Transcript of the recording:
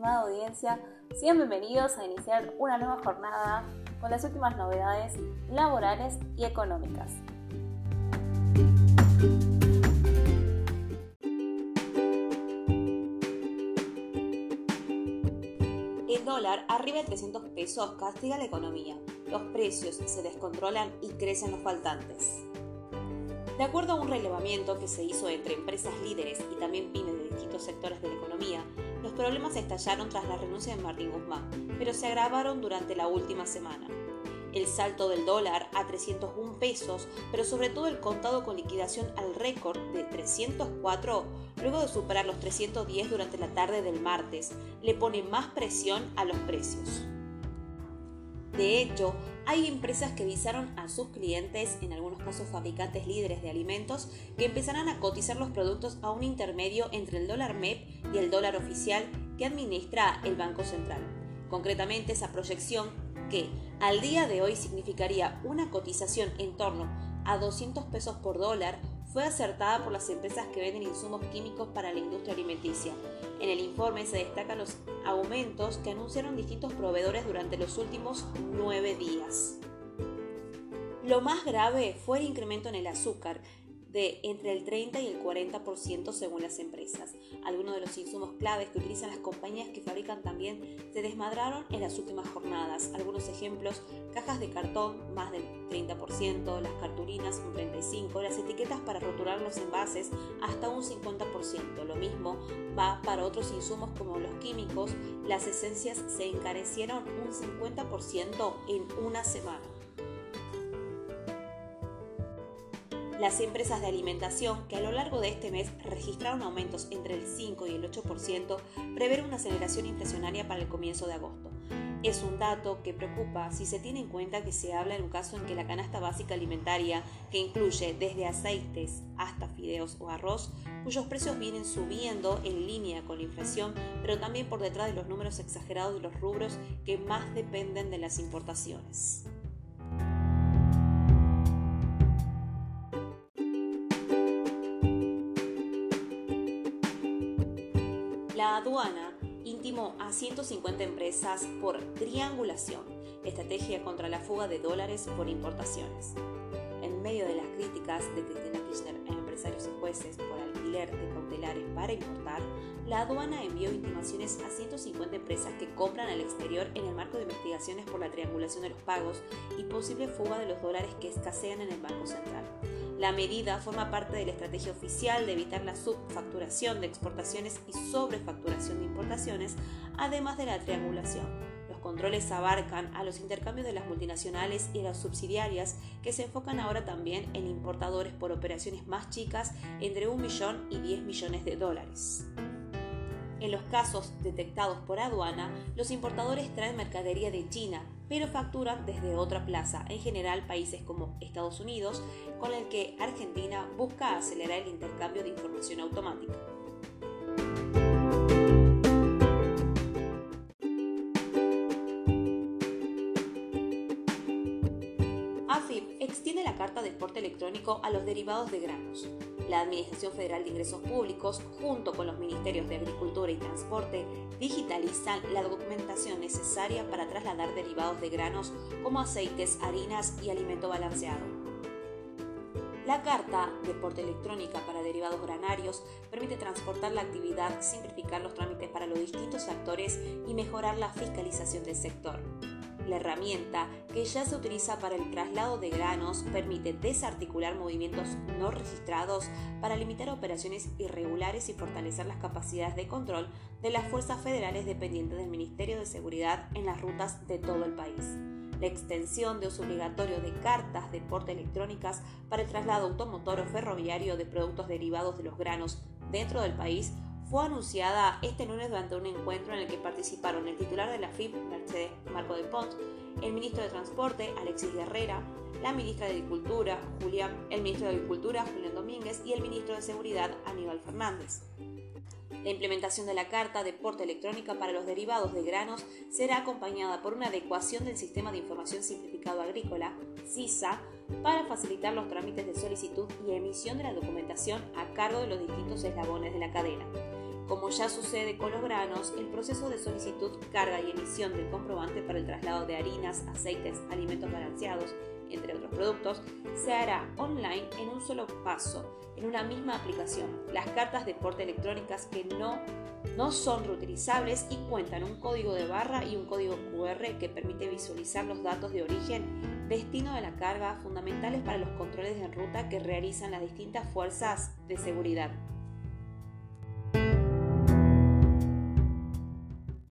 estimada audiencia, sean bienvenidos a iniciar una nueva jornada con las últimas novedades laborales y económicas. El dólar arriba de 300 pesos castiga la economía, los precios se descontrolan y crecen los faltantes. De acuerdo a un relevamiento que se hizo entre empresas líderes y también pymes de distintos sectores de la economía, los problemas estallaron tras la renuncia de Martín Guzmán, pero se agravaron durante la última semana. El salto del dólar a 301 pesos, pero sobre todo el contado con liquidación al récord de 304, luego de superar los 310 durante la tarde del martes, le pone más presión a los precios. De hecho, hay empresas que avisaron a sus clientes, en algunos casos fabricantes líderes de alimentos, que empezarán a cotizar los productos a un intermedio entre el dólar MEP y el dólar oficial que administra el Banco Central. Concretamente, esa proyección que al día de hoy significaría una cotización en torno a 200 pesos por dólar fue acertada por las empresas que venden insumos químicos para la industria alimenticia. En el informe se destacan los aumentos que anunciaron distintos proveedores durante los últimos nueve días. Lo más grave fue el incremento en el azúcar, de entre el 30 y el 40% según las empresas. Algunos de los insumos claves que utilizan las compañías que fabrican también se desmadraron en las últimas jornadas. Algunos ejemplos, cajas de cartón más del 30%, las cartulinas un 35%, las etiquetas para rotular los envases hasta un 50%. Lo mismo va para otros insumos como los químicos, las esencias se encarecieron un 50% en una semana. Las empresas de alimentación, que a lo largo de este mes registraron aumentos entre el 5 y el 8%, prevén una aceleración inflacionaria para el comienzo de agosto. Es un dato que preocupa si se tiene en cuenta que se habla en un caso en que la canasta básica alimentaria, que incluye desde aceites hasta fideos o arroz, cuyos precios vienen subiendo en línea con la inflación, pero también por detrás de los números exagerados de los rubros que más dependen de las importaciones. La aduana intimó a 150 empresas por triangulación, estrategia contra la fuga de dólares por importaciones. En medio de las críticas de Cristina Kirchner a empresarios y jueces por alquiler de cautelares para importar, la aduana envió intimaciones a 150 empresas que compran al exterior en el marco de investigaciones por la triangulación de los pagos y posible fuga de los dólares que escasean en el Banco Central. La medida forma parte de la estrategia oficial de evitar la subfacturación de exportaciones y sobrefacturación de importaciones, además de la triangulación. Los controles abarcan a los intercambios de las multinacionales y las subsidiarias que se enfocan ahora también en importadores por operaciones más chicas entre 1 millón y 10 millones de dólares. En los casos detectados por aduana, los importadores traen mercadería de China, pero facturan desde otra plaza, en general países como Estados Unidos, con el que Argentina busca acelerar el intercambio de información automática. AFIP extiende la carta de exporte electrónico a los derivados de granos. La Administración Federal de Ingresos Públicos, junto con los Ministerios de Agricultura y Transporte, digitalizan la documentación necesaria para trasladar derivados de granos como aceites, harinas y alimento balanceado. La carta de porte electrónica para derivados granarios permite transportar la actividad, simplificar los trámites para los distintos actores y mejorar la fiscalización del sector. La herramienta, que ya se utiliza para el traslado de granos, permite desarticular movimientos no registrados para limitar operaciones irregulares y fortalecer las capacidades de control de las fuerzas federales dependientes del Ministerio de Seguridad en las rutas de todo el país. La extensión de uso obligatorio de cartas de porte electrónicas para el traslado automotor o ferroviario de productos derivados de los granos dentro del país fue anunciada este lunes durante un encuentro en el que participaron el titular de la FIP, Mercedes Marco de Pont, el ministro de Transporte, Alexis Guerrera, la ministra de Agricultura, Julián, el ministro de Agricultura, Julián Domínguez, y el ministro de Seguridad, Aníbal Fernández. La implementación de la Carta de Porte Electrónica para los derivados de granos será acompañada por una adecuación del Sistema de Información Simplificado Agrícola, SISA, para facilitar los trámites de solicitud y emisión de la documentación a cargo de los distintos eslabones de la cadena. Como ya sucede con los granos, el proceso de solicitud, carga y emisión del comprobante para el traslado de harinas, aceites, alimentos balanceados, entre otros productos, se hará online en un solo paso, en una misma aplicación. Las cartas de porte electrónicas que no, no son reutilizables y cuentan un código de barra y un código QR que permite visualizar los datos de origen, destino de la carga, fundamentales para los controles de ruta que realizan las distintas fuerzas de seguridad.